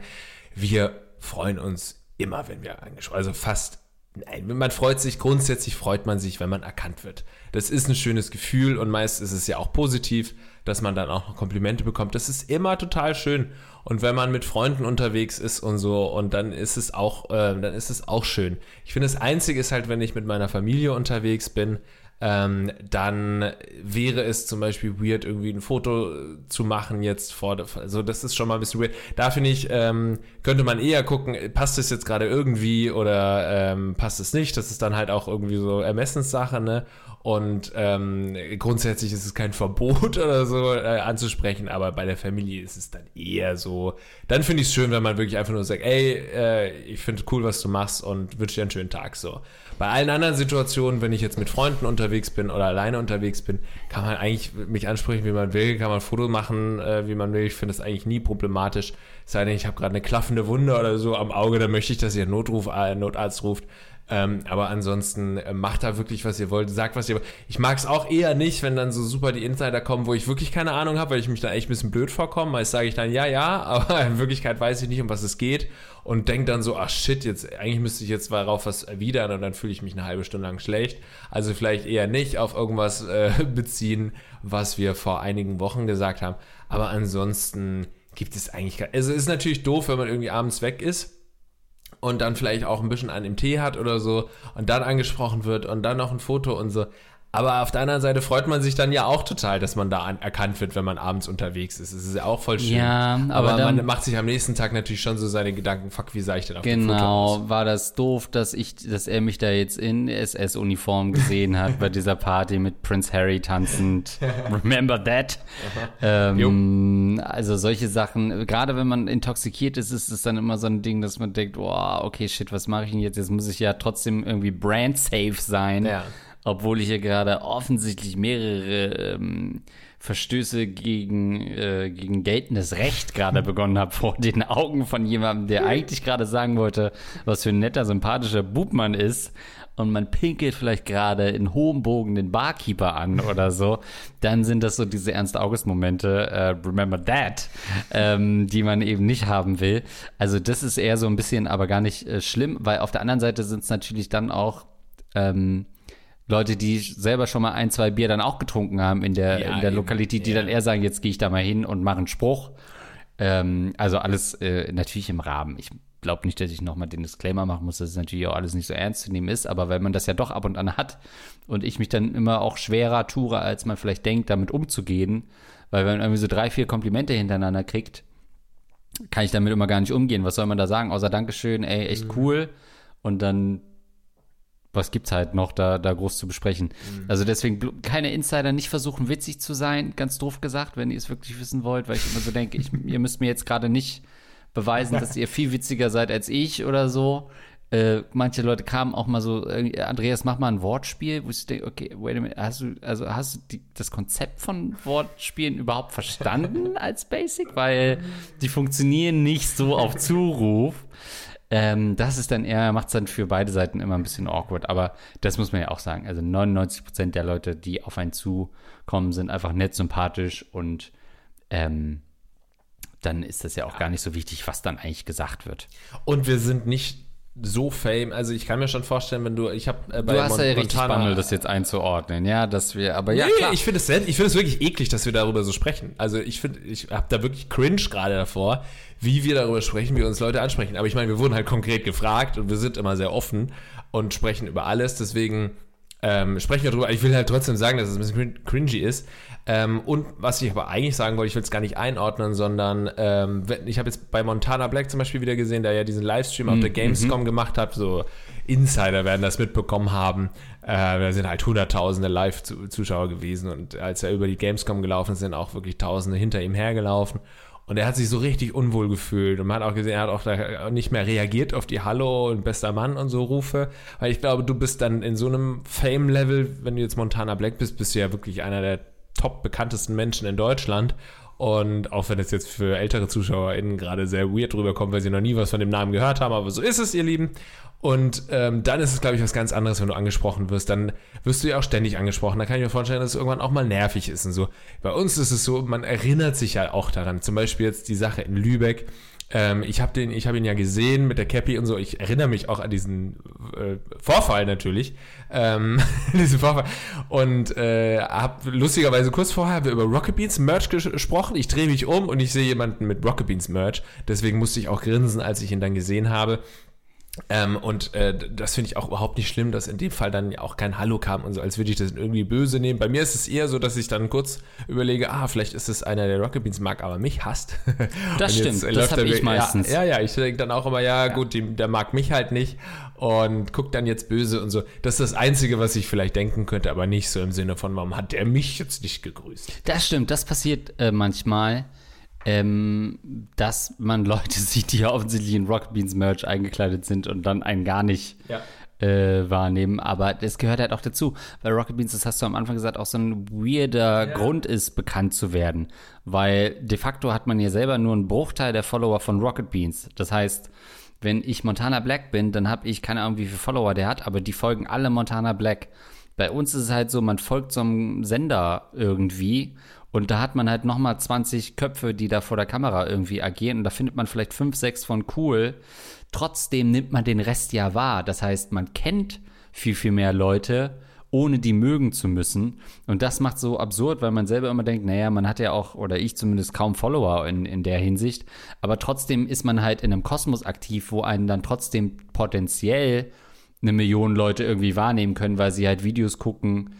wir freuen uns immer, wenn wir angesprochen Also fast, nein, man freut sich, grundsätzlich freut man sich, wenn man erkannt wird. Das ist ein schönes Gefühl und meist ist es ja auch positiv, dass man dann auch noch Komplimente bekommt. Das ist immer total schön. Und wenn man mit Freunden unterwegs ist und so, und dann ist es auch, äh, dann ist es auch schön. Ich finde, das Einzige ist halt, wenn ich mit meiner Familie unterwegs bin, ähm, dann wäre es zum Beispiel weird, irgendwie ein Foto zu machen jetzt vor, der, also das ist schon mal ein bisschen weird. Da finde ich, ähm, könnte man eher gucken, passt es jetzt gerade irgendwie oder ähm, passt es nicht. Das ist dann halt auch irgendwie so Ermessenssache, ne? Und ähm, grundsätzlich ist es kein Verbot oder so äh, anzusprechen, aber bei der Familie ist es dann eher so. Dann finde ich es schön, wenn man wirklich einfach nur sagt, ey, äh, ich finde cool, was du machst und wünsche dir einen schönen Tag. So. Bei allen anderen Situationen, wenn ich jetzt mit Freunden unterwegs bin oder alleine unterwegs bin, kann man eigentlich mich ansprechen, wie man will, kann man ein Foto machen, äh, wie man will. Ich finde das eigentlich nie problematisch. sei denn, ich habe gerade eine klaffende Wunde oder so am Auge, dann möchte ich, dass ihr Notruf, äh, Notarzt ruft. Ähm, aber ansonsten äh, macht da wirklich, was ihr wollt, sagt, was ihr wollt. Ich mag es auch eher nicht, wenn dann so super die Insider kommen, wo ich wirklich keine Ahnung habe, weil ich mich da echt ein bisschen blöd vorkomme. Meist sage ich dann, ja, ja, aber in Wirklichkeit weiß ich nicht, um was es geht. Und denke dann so, ach shit, jetzt, eigentlich müsste ich jetzt darauf was erwidern und dann fühle ich mich eine halbe Stunde lang schlecht. Also vielleicht eher nicht auf irgendwas äh, beziehen, was wir vor einigen Wochen gesagt haben. Aber ansonsten gibt es eigentlich, also es ist natürlich doof, wenn man irgendwie abends weg ist und dann vielleicht auch ein bisschen an dem Tee hat oder so und dann angesprochen wird und dann noch ein Foto und so. Aber auf der anderen Seite freut man sich dann ja auch total, dass man da an, erkannt wird, wenn man abends unterwegs ist. Es ist ja auch voll schön. Ja, aber, aber man macht sich am nächsten Tag natürlich schon so seine Gedanken, fuck, wie sah ich denn auf genau, dem Foto? Genau, war das doof, dass ich, dass er mich da jetzt in SS-Uniform gesehen hat bei dieser Party mit Prince Harry tanzend. Remember that? ähm, also solche Sachen, gerade wenn man intoxikiert ist, ist es dann immer so ein Ding, dass man denkt, oh, okay, shit, was mache ich denn jetzt? Jetzt muss ich ja trotzdem irgendwie brand safe sein. Ja obwohl ich hier gerade offensichtlich mehrere ähm, Verstöße gegen, äh, gegen geltendes Recht gerade begonnen habe vor den Augen von jemandem, der eigentlich gerade sagen wollte, was für ein netter, sympathischer Bub man ist. Und man pinkelt vielleicht gerade in hohem Bogen den Barkeeper an oder so, dann sind das so diese Ernst-August-Momente, äh, remember that, ähm, die man eben nicht haben will. Also das ist eher so ein bisschen, aber gar nicht äh, schlimm, weil auf der anderen Seite sind es natürlich dann auch ähm, Leute, die selber schon mal ein, zwei Bier dann auch getrunken haben in der, Ja, in der Lokalität, die ja. dann eher sagen, jetzt gehe ich da mal hin und mache einen Spruch. Ähm, also alles äh, natürlich im Rahmen. Ich glaube nicht, dass ich nochmal den Disclaimer machen muss, dass es natürlich auch alles nicht so ernst zu nehmen ist, aber wenn man das ja doch ab und an hat und ich mich dann immer auch schwerer tue, als man vielleicht denkt, damit umzugehen, weil wenn man irgendwie so drei, vier Komplimente hintereinander kriegt, kann ich damit immer gar nicht umgehen. Was soll man da sagen? Außer Dankeschön, ey, echt Mhm. cool. Und dann, was gibt's halt noch da, da groß zu besprechen? Mhm. Also deswegen keine Insider, nicht versuchen witzig zu sein, ganz doof gesagt, wenn ihr es wirklich wissen wollt, weil ich immer so denke, ich, ihr müsst mir jetzt gerade nicht beweisen, dass ihr viel witziger seid als ich oder so. Äh, manche Leute kamen auch mal so, äh, Andreas, mach mal ein Wortspiel, wo ich denke, okay, wait a minute, hast du, also hast du die, das Konzept von Wortspielen überhaupt verstanden als Basic? Weil die funktionieren nicht so auf Zuruf. Ähm, das ist dann eher, macht es dann für beide Seiten immer ein bisschen awkward. Aber das muss man ja auch sagen. Also 99 Prozent der Leute, die auf einen zukommen, sind einfach nett, sympathisch und ähm, dann ist das ja auch gar nicht so wichtig, was dann eigentlich gesagt wird. Und wir sind nicht so fame. Also ich kann mir schon vorstellen, wenn du, ich habe äh, bei Du hast ja Mon- richtig Montana- Bammel, das jetzt einzuordnen, ja, dass wir, aber ja, nee, klar. ich finde es ich finde es wirklich eklig, dass wir darüber so sprechen. Also ich finde, ich habe da wirklich cringe gerade davor, wie wir darüber sprechen, wie uns Leute ansprechen. Aber ich meine, wir wurden halt konkret gefragt und wir sind immer sehr offen und sprechen über alles. Deswegen ähm, sprechen wir darüber. Ich will halt trotzdem sagen, dass es ein bisschen crin- cringy ist. Ähm, und was ich aber eigentlich sagen wollte, ich will es gar nicht einordnen, sondern ähm, ich habe jetzt bei Montana Black zum Beispiel wieder gesehen, der ja diesen Livestream auf der Gamescom gemacht hat. So Insider werden das mitbekommen haben. Äh, da sind halt Hunderttausende Live-Zuschauer gewesen und als er über die Gamescom gelaufen ist, sind auch wirklich Tausende hinter ihm hergelaufen. Und er hat sich so richtig unwohl gefühlt. Und man hat auch gesehen, er hat auch nicht mehr reagiert auf die Hallo und bester Mann und so Rufe. Weil ich glaube, du bist dann in so einem Fame-Level, wenn du jetzt Montana Black bist, bist du ja wirklich einer der top bekanntesten Menschen in Deutschland. Und auch wenn es jetzt für ältere ZuschauerInnen gerade sehr weird rüberkommt, weil sie noch nie was von dem Namen gehört haben, aber so ist es, ihr Lieben. Und ähm, dann ist es, glaube ich, was ganz anderes, wenn du angesprochen wirst. Dann wirst du ja auch ständig angesprochen. Da kann ich mir vorstellen, dass es irgendwann auch mal nervig ist und so. Bei uns ist es so, man erinnert sich ja auch daran. Zum Beispiel jetzt die Sache in Lübeck. Ähm, ich habe habe ihn ja gesehen mit der Cappy und so. Ich erinnere mich auch an diesen äh, Vorfall natürlich, ähm, diesen Vorfall. Und äh, habe lustigerweise kurz vorher haben wir über Rocket Beans Merch ges gesprochen. Ich drehe mich um und ich sehe jemanden mit Rocket Beans Merch. Deswegen musste ich auch grinsen, als ich ihn dann gesehen habe. Ähm, und äh, das finde ich auch überhaupt nicht schlimm, dass in dem Fall dann auch kein Hallo kam und so, als würde ich das irgendwie böse nehmen. Bei mir ist es eher so, dass ich dann kurz überlege, ah, vielleicht ist es einer, der Rocket Beans mag, aber mich hasst. Das stimmt, das habe ich meistens. Ja, ja, ja ich denke dann auch immer, ja, gut, die, der mag mich halt nicht und guckt dann jetzt böse und so. Das ist das Einzige, was ich vielleicht denken könnte, aber nicht so im Sinne von, warum hat der mich jetzt nicht gegrüßt? Das stimmt, das passiert äh, manchmal, ähm, dass man Leute sieht, die ja offensichtlich in Rocket Beans Merch eingekleidet sind und dann einen gar nicht Ja. äh, wahrnehmen. Aber das gehört halt auch dazu, weil Rocket Beans, das hast du am Anfang gesagt, auch so ein weirder Grund ist, bekannt zu werden. Weil de facto hat man ja selber nur einen Bruchteil der Follower von Rocket Beans. Das heißt, wenn ich Montana Black bin, dann habe ich keine Ahnung, wie viele Follower der hat, aber die folgen alle Montana Black. Bei uns ist es halt so, man folgt so einem Sender irgendwie und da hat man halt nochmal 20 Köpfe, die da vor der Kamera irgendwie agieren und da findet man vielleicht fünf, sechs von cool. Trotzdem nimmt man den Rest ja wahr. Das heißt, man kennt viel, viel mehr Leute, ohne die mögen zu müssen. Und das macht so absurd, weil man selber immer denkt, naja, man hat ja auch, oder ich zumindest kaum Follower in, in der Hinsicht. Aber trotzdem ist man halt in einem Kosmos aktiv, wo einen dann trotzdem potenziell eine Million Leute irgendwie wahrnehmen können, weil sie halt Videos gucken,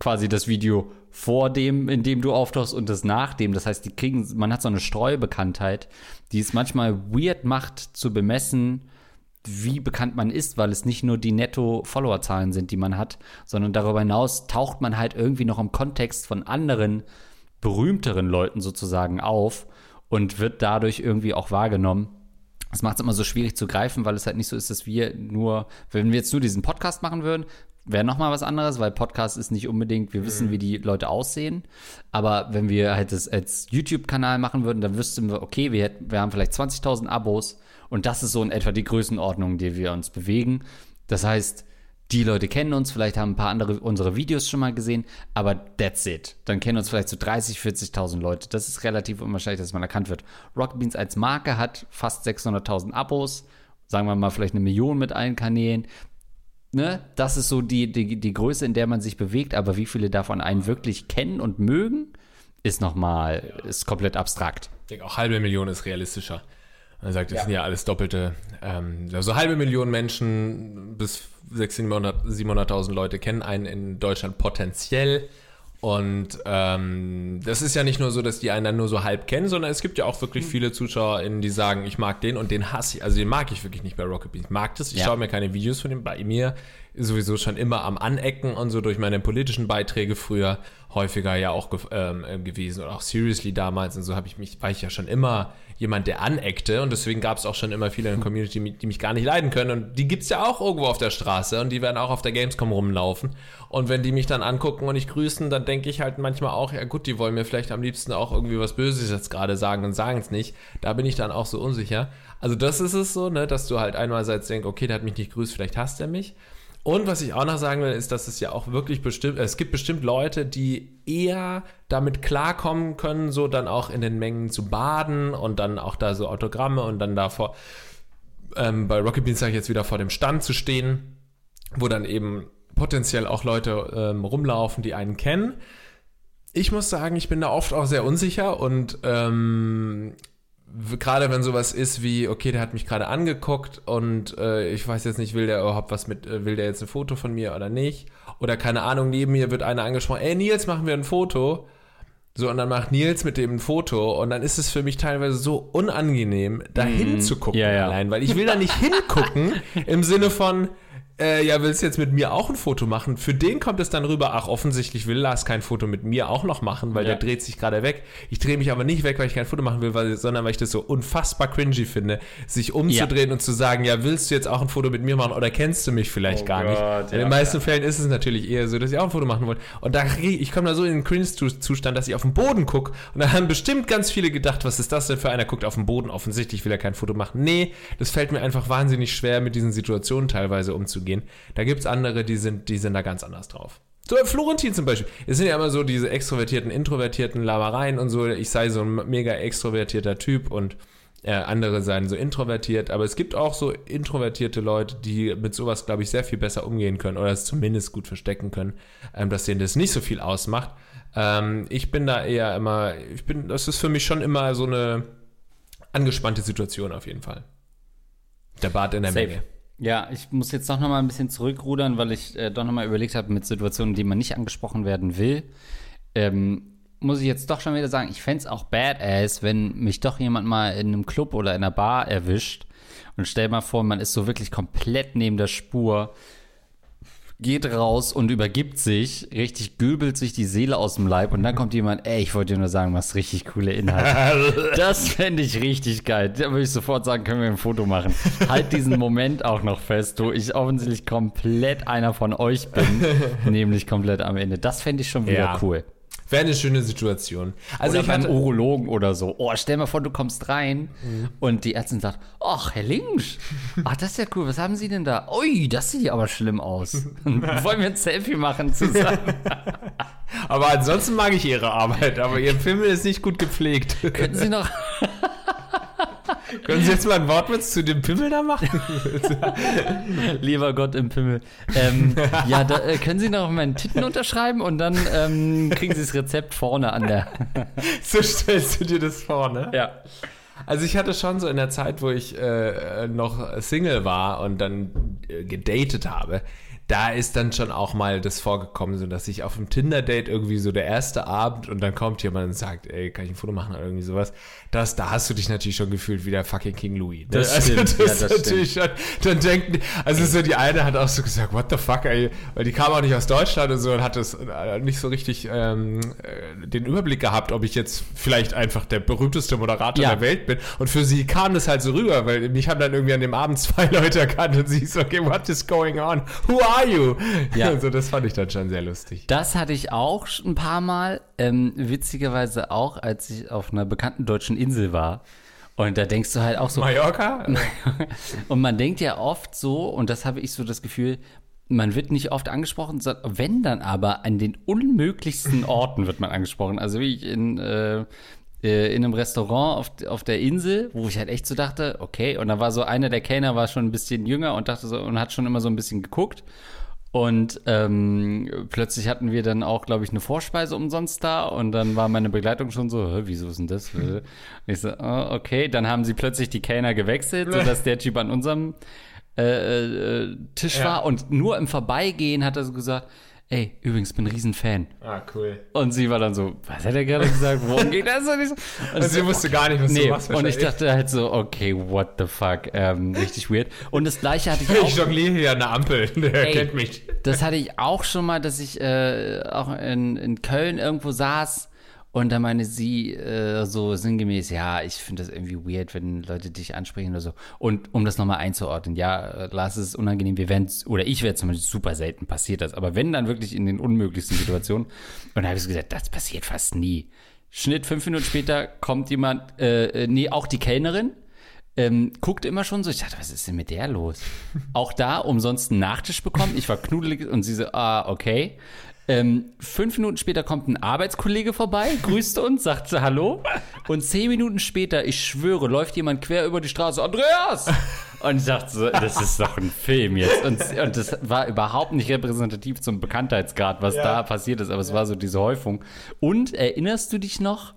quasi das Video vor dem, in dem du auftauchst und das nach dem. Das heißt, die kriegen, man hat so eine Streubekanntheit, die es manchmal weird macht zu bemessen, wie bekannt man ist, weil es nicht nur die Netto-Follower-Zahlen sind, die man hat, sondern darüber hinaus taucht man halt irgendwie noch im Kontext von anderen berühmteren Leuten sozusagen auf und wird dadurch irgendwie auch wahrgenommen. Das macht es immer so schwierig zu greifen, weil es halt nicht so ist, dass wir nur, wenn wir jetzt nur diesen Podcast machen würden, wäre noch mal was anderes, weil Podcast ist nicht unbedingt, wir wissen, wie die Leute aussehen. Aber wenn wir halt das als YouTube-Kanal machen würden, dann wüssten wir, okay, wir, hätten, wir haben vielleicht 20.000 Abos und das ist so in etwa die Größenordnung, in der wir uns bewegen. Das heißt, die Leute kennen uns, vielleicht haben ein paar andere unsere Videos schon mal gesehen, aber that's it. Dann kennen uns vielleicht so 30, 40.000 Leute. Das ist relativ unwahrscheinlich, dass man erkannt wird. Rocket Beans als Marke hat fast 600.000 Abos, sagen wir mal vielleicht eine Million mit allen Kanälen. Ne, das ist so die, die, die Größe, in der man sich bewegt, aber wie viele davon einen wirklich kennen und mögen, ist nochmal, ja. ist komplett abstrakt. Ich denke, auch halbe Million ist realistischer. Man sagt, das ja. sind ja alles doppelte, ähm, also halbe Million Menschen bis 600.000, 700.000 Leute kennen einen in Deutschland potenziell. Und ähm, das ist ja nicht nur so, dass die einen dann nur so halb kennen, sondern es gibt ja auch wirklich viele ZuschauerInnen, die sagen, ich mag den und den hasse ich. Also den mag ich wirklich nicht bei Rocket Beans. Ich mag das, ich ja. schaue mir keine Videos von dem. Bei mir sowieso schon immer am Anecken und so durch meine politischen Beiträge früher häufiger ja auch ähm, gewesen und auch Seriously damals und so habe ich mich, war ich ja schon immer jemand, der aneckte und deswegen gab es auch schon immer viele in der Community, die mich gar nicht leiden können und die gibt es ja auch irgendwo auf der Straße und die werden auch auf der Gamescom rumlaufen und wenn die mich dann angucken und ich grüßen, dann denke ich halt manchmal auch, ja gut, die wollen mir vielleicht am liebsten auch irgendwie was Böses jetzt gerade sagen und sagen es nicht. Da bin ich dann auch so unsicher. Also das ist es so, ne, dass du halt einmalseits denkst, okay, der hat mich nicht grüßt, vielleicht hasst er mich. Und was ich auch noch sagen will, ist, dass es ja auch wirklich bestimmt, es gibt bestimmt Leute, die eher damit klarkommen können, so dann auch in den Mengen zu baden und dann auch da so Autogramme und dann davor, ähm, bei Rocket Beans sage ich jetzt wieder vor dem Stand zu stehen, wo dann eben potenziell auch Leute ähm, rumlaufen, die einen kennen. Ich muss sagen, ich bin da oft auch sehr unsicher und ähm, gerade wenn sowas ist wie, okay, der hat mich gerade angeguckt und äh, ich weiß jetzt nicht, will der überhaupt was mit, äh, will der jetzt ein Foto von mir oder nicht? Oder keine Ahnung, neben mir wird einer angesprochen, ey Nils, machen wir ein Foto. So, und dann macht Nils mit dem ein Foto und dann ist es für mich teilweise so unangenehm, da mhm. hinzugucken ja, ja. allein, weil ich will da nicht hingucken im Sinne von, äh, ja, willst du jetzt mit mir auch ein Foto machen? Für den kommt es dann rüber, ach, offensichtlich will Lars kein Foto mit mir auch noch machen, weil ja. der dreht sich gerade weg. Ich drehe mich aber nicht weg, weil ich kein Foto machen will, weil, sondern weil ich das so unfassbar cringy finde, sich umzudrehen ja. und zu sagen, ja, willst du jetzt auch ein Foto mit mir machen oder kennst du mich vielleicht oh gar Gott, nicht? In den meisten Fällen ist es natürlich eher so, dass ich auch ein Foto machen wollte. Und da ich komme da so in den Cringe-Zustand, dass ich auf den Boden gucke und da haben bestimmt ganz viele gedacht, was ist das denn für einer, guckt auf den Boden, offensichtlich will er kein Foto machen. Nee, das fällt mir einfach wahnsinnig schwer, mit diesen Situationen teilweise umzugehen gehen. Da gibt es andere, die sind, die sind da ganz anders drauf. So, Florentin zum Beispiel. Es sind ja immer so diese extrovertierten, introvertierten Labereien und so. Ich sei so ein mega extrovertierter Typ und äh, andere seien so introvertiert. Aber es gibt auch so introvertierte Leute, die mit sowas, glaube ich, sehr viel besser umgehen können oder es zumindest gut verstecken können, ähm, dass denen das nicht so viel ausmacht. Ähm, ich bin da eher immer, ich bin, das ist für mich schon immer so eine angespannte Situation auf jeden Fall. Der Bart in der Safe. Menge. Ja, ich muss jetzt doch noch mal ein bisschen zurückrudern, weil ich äh, doch noch mal überlegt habe mit Situationen, die man nicht angesprochen werden will. Ähm, muss ich jetzt doch schon wieder sagen, ich fände es auch badass, wenn mich doch jemand mal in einem Club oder in einer Bar erwischt. Und stell mal vor, man ist so wirklich komplett neben der Spur geht raus und übergibt sich, richtig göbelt sich die Seele aus dem Leib und dann kommt jemand, ey, ich wollte dir nur sagen, du hast richtig coole Inhalte. das fände ich richtig geil. Da würde ich sofort sagen, können wir ein Foto machen. Halt diesen Moment auch noch fest, wo ich offensichtlich komplett einer von euch bin, nämlich komplett am Ende. Das fände ich schon wieder ja. cool. Wäre eine schöne Situation. Also oder beim Urologen oder so. Oh, stell mal vor, du kommst rein mhm. und die Ärztin sagt, ach, Herr Links, ach, das ist ja cool, was haben Sie denn da? Ui, das sieht aber schlimm aus. Wollen wir ein Selfie machen zusammen? aber ansonsten mag ich Ihre Arbeit, aber Ihr Film ist nicht gut gepflegt. Könnten Sie noch... Können Sie jetzt mal ein Wortwitz zu dem Pimmel da machen? Lieber Gott im Pimmel. Ähm, ja, da, äh, können Sie noch meinen Titten unterschreiben und dann ähm, kriegen Sie das Rezept vorne an der. so stellst du dir das vor, ne? Ja. Also ich hatte schon so in der Zeit, wo ich äh, noch Single war und dann äh, gedatet habe, da ist dann schon auch mal das vorgekommen, so dass ich auf einem Tinder-Date irgendwie so der erste Abend und dann kommt jemand und sagt, ey, kann ich ein Foto machen oder irgendwie sowas. Das, da hast du dich natürlich schon gefühlt wie der fucking King Louis. Ne? Das also, stimmt. Das ja, das natürlich stimmt. schon, dann denken, also so die eine hat auch so gesagt, what the fuck, ey, weil die kam auch nicht aus Deutschland und so und hat das äh, nicht so richtig ähm, äh, den Überblick gehabt, ob ich jetzt vielleicht einfach der berühmteste Moderator ja. der Welt bin. Und für sie kam das halt so rüber, weil mich haben dann irgendwie an dem Abend zwei Leute erkannt und sie ist so, okay, what is going on? Who are are you? Ja. Also das fand ich dann schon sehr lustig. Das hatte ich auch ein paar Mal. Ähm, witzigerweise auch, als ich auf einer bekannten deutschen Insel war. Und da denkst du halt auch so. Mallorca? und man denkt ja oft so, und das habe ich so das Gefühl, man wird nicht oft angesprochen, wenn dann aber an den unmöglichsten Orten wird man angesprochen. Also wie ich in, äh, äh, in einem Restaurant auf, auf der Insel, wo ich halt echt so dachte, okay, und da war so einer der Kellner war schon ein bisschen jünger und dachte so und hat schon immer so ein bisschen geguckt. Und ähm, plötzlich hatten wir dann auch, glaube ich, eine Vorspeise umsonst da. Und dann war meine Begleitung schon so, wieso ist denn das? Und ich so, oh, okay. Dann haben sie plötzlich die Kellner gewechselt, sodass der Typ an unserem äh, äh, Tisch Ja. war. Und nur im Vorbeigehen hat er so gesagt, ey, übrigens, bin ein Riesenfan. Ah, cool. Und sie war dann so, was hat er gerade gesagt? Worum geht das? Und ich und Also sie so, wusste gar nicht, was Nee, du machst. und ich dachte halt so, okay, what the fuck, ähm, richtig weird. Und das gleiche hatte ich ich auch. jongliere hier an der Ampel. Der Ey, kennt mich. Das hatte ich auch schon mal, dass ich äh, auch in, in Köln irgendwo saß und da meine sie äh, so sinngemäß, ja, ich finde das irgendwie weird, wenn Leute dich ansprechen oder so. Und um das nochmal einzuordnen, ja, Lars, ist unangenehm, wir werden oder ich werde zumindest super selten passiert das, aber wenn dann wirklich in den unmöglichsten Situationen. Und da habe ich gesagt, das passiert fast nie. Schnitt, fünf Minuten später kommt jemand, äh, äh, nee, auch die Kellnerin, ähm, guckt immer schon so. Ich dachte, was ist denn mit der los? Auch da umsonst einen Nachtisch bekommen. Ich war knuddelig und sie so, ah, okay. Ähm, fünf Minuten später kommt ein Arbeitskollege vorbei, grüßt uns, sagt so Hallo. Und zehn Minuten später, ich schwöre, läuft jemand quer über die Straße, Andreas! Und ich dachte so, das ist doch ein Film jetzt. Und, und das war überhaupt nicht repräsentativ zum Bekanntheitsgrad, was da passiert ist, aber es war so diese Häufung. Und erinnerst du dich noch?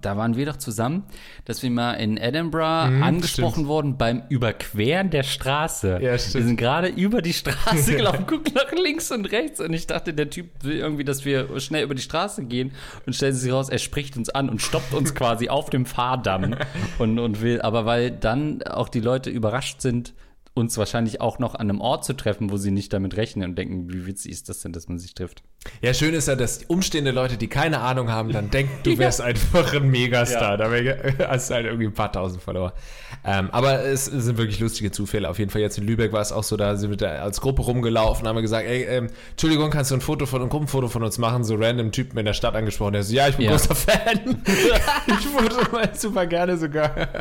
Da waren wir doch zusammen, dass wir mal in Edinburgh angesprochen stimmt. wurden beim Überqueren der Straße. Ja, stimmt. Wir sind gerade über die Straße gelaufen, gucken nach links und rechts und ich dachte, der Typ will irgendwie, dass wir schnell über die Straße gehen und stellt sich raus, er spricht uns an und stoppt uns quasi auf dem Fahrdamm und, und will, aber weil dann auch die Leute überrascht sind, uns wahrscheinlich auch noch an einem Ort zu treffen, wo sie nicht damit rechnen und denken, wie witzig ist das denn, dass man sich trifft. Ja, schön ist ja, dass umstehende Leute, die keine Ahnung haben, dann denken, du wärst einfach ein Megastar. Dabei hast du halt irgendwie ein paar tausend Follower. Ähm, aber es sind wirklich lustige Zufälle. Auf jeden Fall jetzt in Lübeck war es auch so, da sind wir da als Gruppe rumgelaufen, haben wir gesagt, ey, ähm, Entschuldigung, kannst du ein Foto von ein Gruppenfoto von uns machen? So random Typen in der Stadt angesprochen. Der so, ja, ich bin Ja. großer Fan. ich foto mal super gerne sogar.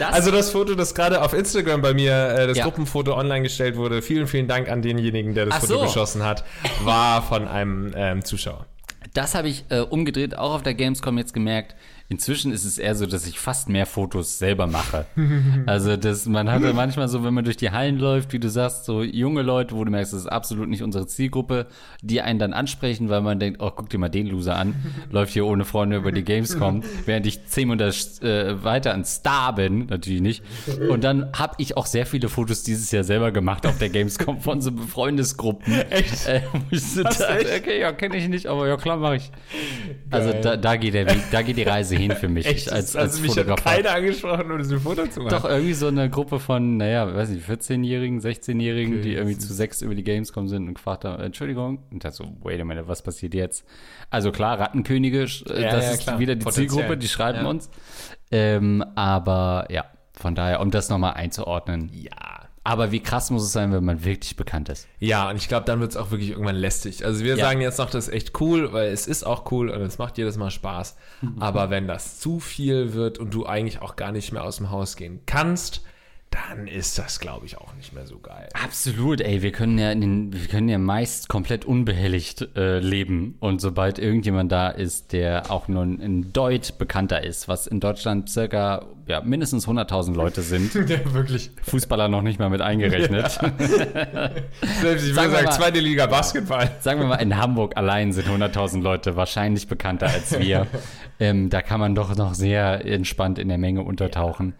Das, Also das Foto, das gerade auf Instagram bei mir, äh, das Ja. Gruppenfoto online gestellt wurde, vielen, vielen Dank an denjenigen, der das Ach Foto so. geschossen hat, war von einem ähm, Zuschauer. Das habe ich äh, umgedreht, auch auf der Gamescom jetzt gemerkt. Inzwischen ist es eher so, dass ich fast mehr Fotos selber mache. Also das, man hatte manchmal so, wenn man durch die Hallen läuft, wie du sagst, so junge Leute, wo du merkst, das ist absolut nicht unsere Zielgruppe, die einen dann ansprechen, weil man denkt, oh, guck dir mal den Loser an, läuft hier ohne Freunde über die Gamescom, während ich zehn Meter äh, weiter ein Star bin, natürlich nicht. Und dann habe ich auch sehr viele Fotos dieses Jahr selber gemacht auf der Gamescom von so Freundesgruppen. Echt? Äh, so dachte, echt? okay, ja, kenne ich nicht, aber ja, klar mache ich. Also Geil. da, da, geht der Weg, da geht die Reise hin für mich Echt? als, als also mich hat Fotograf. keiner angesprochen, um das ein Foto zu machen. Doch irgendwie so eine Gruppe von, naja, weiß nicht, 14-Jährigen, 16-Jährigen, die irgendwie zu sechs über die Gamescom sind und gefragt haben, Entschuldigung. Und da so, wait a minute, was passiert jetzt? Also klar, Rattenkönige, äh, Ja, das ja, ist klar. wieder die Potenziell. Zielgruppe, die schreiben Ja. uns. Ähm, aber ja, von daher, um das nochmal einzuordnen. Ja. Aber wie krass muss es sein, wenn man wirklich bekannt ist? Ja, und ich glaube, dann wird es auch wirklich irgendwann lästig. Also wir Ja. sagen jetzt noch, das ist echt cool, weil es ist auch cool und es macht jedes Mal Spaß. Aber wenn das zu viel wird und du eigentlich auch gar nicht mehr aus dem Haus gehen kannst, dann ist das, glaube ich, auch nicht mehr so geil. Absolut, ey, wir können ja in den, wir können ja meist komplett unbehelligt äh, leben und sobald irgendjemand da ist, der auch nur ein Deut bekannter ist, was in Deutschland circa ja, mindestens 100.000 Leute sind, Ja, wirklich. Fußballer noch nicht mal mit eingerechnet. Selbst ich würde sagen, mal- zweite Liga Basketball. Sagen wir mal, in Hamburg allein sind 100.000 Leute wahrscheinlich bekannter als wir. ähm, da kann man doch noch sehr entspannt in der Menge untertauchen.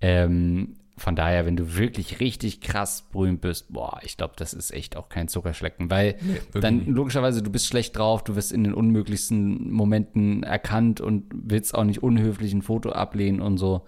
Ähm, von daher, wenn du wirklich richtig krass berühmt bist, boah, ich glaube, das ist echt auch kein Zuckerschlecken, weil wirklich dann logischerweise du bist schlecht drauf, du wirst in den unmöglichsten Momenten erkannt und willst auch nicht unhöflich ein Foto ablehnen und so.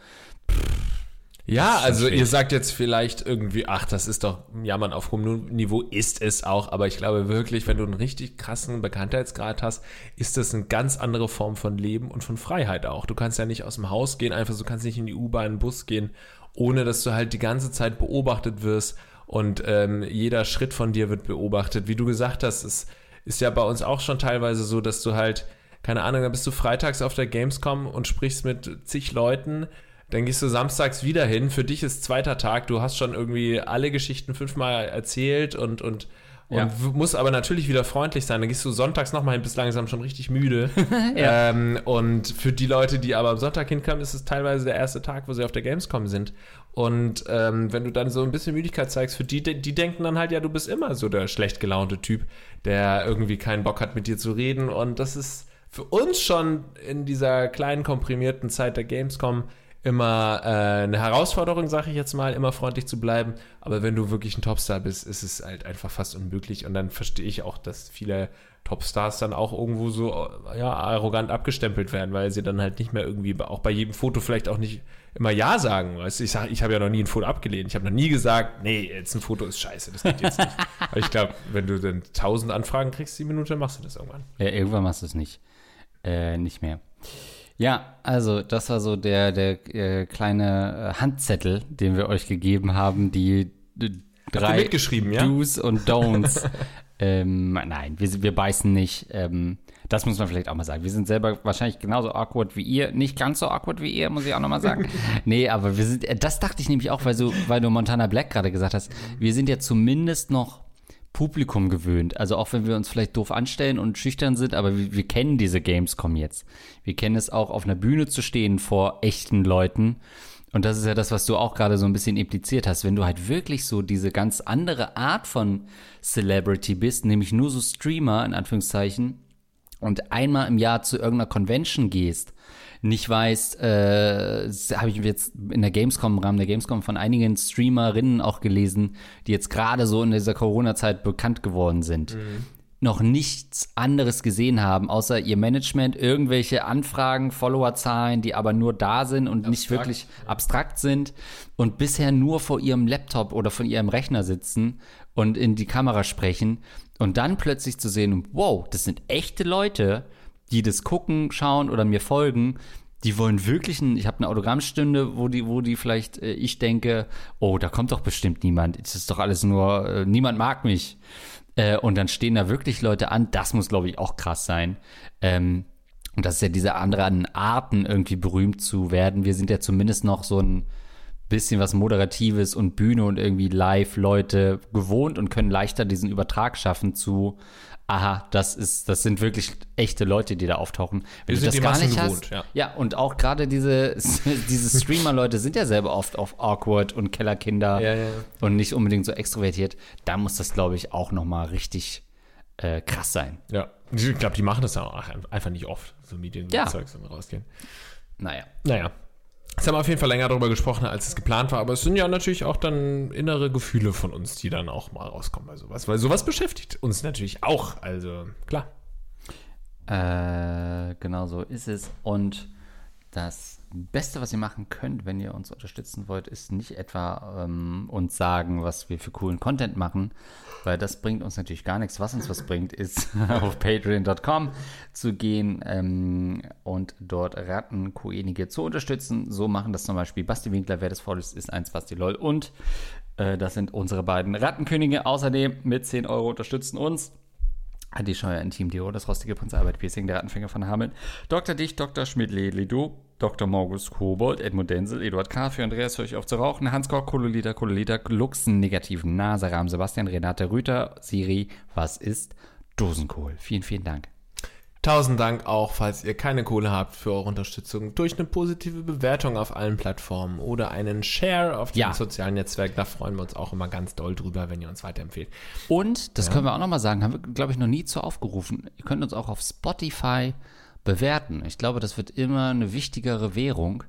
Ja, also ihr sagt jetzt vielleicht irgendwie, ach, das ist doch Jammern auf hohem Niveau, ist es auch, aber ich glaube wirklich, wenn du einen richtig krassen Bekanntheitsgrad hast, ist das eine ganz andere Form von Leben und von Freiheit auch. Du kannst ja nicht aus dem Haus gehen, einfach so kannst nicht in die U-Bahn, Bus gehen, ohne dass du halt die ganze Zeit beobachtet wirst und ähm, jeder Schritt von dir wird beobachtet. Wie du gesagt hast, es ist ja bei uns auch schon teilweise so, dass du halt, keine Ahnung, dann bist du freitags auf der Gamescom und sprichst mit zig Leuten, dann gehst du samstags wieder hin. Für dich ist zweiter Tag. Du hast schon irgendwie alle Geschichten fünfmal erzählt und, und und Ja. musst aber natürlich wieder freundlich sein. Dann gehst du sonntags nochmal hin, bist langsam schon richtig müde. ähm, und für die Leute, die aber am Sonntag hinkommen, ist es teilweise der erste Tag, wo sie auf der Gamescom sind. Und ähm, wenn du dann so ein bisschen Müdigkeit zeigst, für die, die denken dann halt, ja, du bist immer so der schlecht gelaunte Typ, der irgendwie keinen Bock hat, mit dir zu reden. Und das ist für uns schon in dieser kleinen, komprimierten Zeit der Gamescom immer äh, eine Herausforderung, sage ich jetzt mal, immer freundlich zu bleiben. Aber wenn du wirklich ein Topstar bist, ist es halt einfach fast unmöglich. Und dann verstehe ich auch, dass viele Topstars dann auch irgendwo so ja, arrogant abgestempelt werden, weil sie dann halt nicht mehr irgendwie auch bei jedem Foto vielleicht auch nicht immer Ja sagen. Weißt ich sage, ich habe ja noch nie ein Foto abgelehnt. Ich habe noch nie gesagt, nee, jetzt ein Foto ist scheiße, das geht jetzt nicht. Aber ich glaube, wenn du dann tausend Anfragen kriegst, die Minute, machst du das irgendwann. Ja, irgendwann machst du es nicht. Äh, nicht mehr. Ja, also das war so der, der äh, kleine äh, Handzettel, den wir euch gegeben haben, die d- drei mitgeschrieben, ja? Do's und Don'ts. ähm, nein, wir, wir beißen nicht. Ähm, das muss man vielleicht auch mal sagen. Wir sind selber wahrscheinlich genauso awkward wie ihr. Nicht ganz so awkward wie ihr, muss ich auch nochmal sagen. nee, aber wir sind, äh, das dachte ich nämlich auch, weil, so, weil du Montana Black gerade gesagt hast. Wir sind ja zumindest noch Publikum gewöhnt. Also auch wenn wir uns vielleicht doof anstellen und schüchtern sind, aber wir, wir kennen diese Gamescom jetzt. Wir kennen es auch, auf einer Bühne zu stehen vor echten Leuten. Und das ist ja das, was du auch gerade so ein bisschen impliziert hast. Wenn du halt wirklich so diese ganz andere Art von Celebrity bist, nämlich nur so Streamer in Anführungszeichen, und einmal im Jahr zu irgendeiner Convention gehst, nicht weißt, äh, habe ich jetzt in der Gamescom, im Rahmen der Gamescom von einigen Streamerinnen auch gelesen, die jetzt gerade so in dieser Corona-Zeit bekannt geworden sind, noch nichts anderes gesehen haben, außer ihr Management, irgendwelche Anfragen, Followerzahlen, die aber nur da sind und nicht wirklich abstrakt sind und bisher nur vor ihrem Laptop oder von ihrem Rechner sitzen und in die Kamera sprechen und dann plötzlich zu sehen, wow, das sind echte Leute, die das gucken, schauen oder mir folgen, die wollen wirklich ein, ich habe eine Autogrammstunde, wo die, wo die vielleicht, äh, ich denke, oh, da kommt doch bestimmt niemand. Es ist doch alles nur, äh, niemand mag mich. Äh, und dann stehen da wirklich Leute an. Das muss, glaube ich, auch krass sein. Ähm, und das ist ja diese anderen Arten, irgendwie berühmt zu werden. Wir sind ja zumindest noch so ein bisschen was Moderatives und Bühne und irgendwie Live-Leute gewohnt und können leichter diesen Übertrag schaffen zu, aha, das ist, das sind wirklich echte Leute, die da auftauchen. Wenn Wir du sind das gar Massen nicht gewohnt, hast, ja. ja, und auch gerade diese, diese Streamer-Leute sind ja selber oft auf awkward und Kellerkinder Ja, ja. und nicht unbedingt so extrovertiert. Da muss das, glaube ich, auch noch mal richtig äh, krass sein. Ja. Ich glaube, die machen das auch einfach nicht oft, so Medien Ja. Zeugs und rausgehen. Naja. Naja. Jetzt haben wir auf jeden Fall länger darüber gesprochen, als es geplant war, aber es sind ja natürlich auch dann innere Gefühle von uns, die dann auch mal rauskommen bei sowas, weil sowas beschäftigt uns natürlich auch, also klar. Äh, genau so ist es. Und das Beste, was ihr machen könnt, wenn ihr uns unterstützen wollt, ist nicht etwa ähm, uns sagen, was wir für coolen Content machen, weil das bringt uns natürlich gar nichts. Was uns was bringt, ist auf patreon.com zu gehen ähm, und dort Rattenkoenige zu unterstützen. So machen das zum Beispiel Basti Winkler, wer das voll ist, eins Basti LOL und äh, das sind unsere beiden Rattenkönige. Außerdem mit 10 Euro unterstützen uns Adi Scheuer in Team Dio, das rostige Prinz Albert Piercing, der Rattenfänger von Hameln, Dr. Dicht, Dr. Schmidt, Lido, Dr. Morgus Kobold, Edmund Denzel, Eduard K., für Andreas höre ich auf zu rauchen, Hans Koch, Kololita, Kololita, Luxen, Negativen, Nase, Rahm, Sebastian, Renate Rüther, Siri, was ist Dosenkohl? Vielen, vielen Dank. Tausend Dank auch, falls ihr keine Kohle habt für eure Unterstützung, durch eine positive Bewertung auf allen Plattformen oder einen Share auf den Ja. sozialen Netzwerken. Da freuen wir uns auch immer ganz doll drüber, wenn ihr uns weiterempfehlt. Und, das können wir auch nochmal sagen, haben wir, glaube ich, noch nie zu aufgerufen. Ihr könnt uns auch auf Spotify bewerten. Ich glaube, das wird immer eine wichtigere Währung,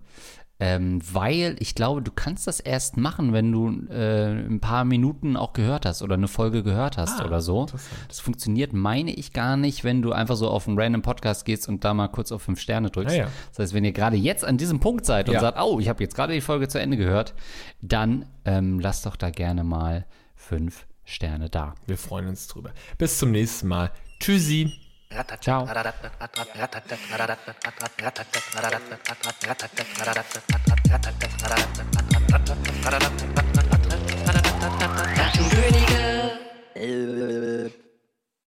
ähm, weil ich glaube, du kannst das erst machen, wenn du äh, ein paar Minuten auch gehört hast oder eine Folge gehört hast Ah, oder so. Das funktioniert, meine ich, gar nicht, wenn du einfach so auf einen random Podcast gehst und da mal kurz auf fünf Sterne drückst. Ah, ja. Das heißt, wenn ihr gerade jetzt an diesem Punkt seid und Ja. sagt, oh, ich habe jetzt gerade die Folge zu Ende gehört, dann ähm, lasst doch da gerne mal fünf Sterne da. Wir freuen uns drüber. Bis zum nächsten Mal. Tschüssi. Ciao. Rattenkönige.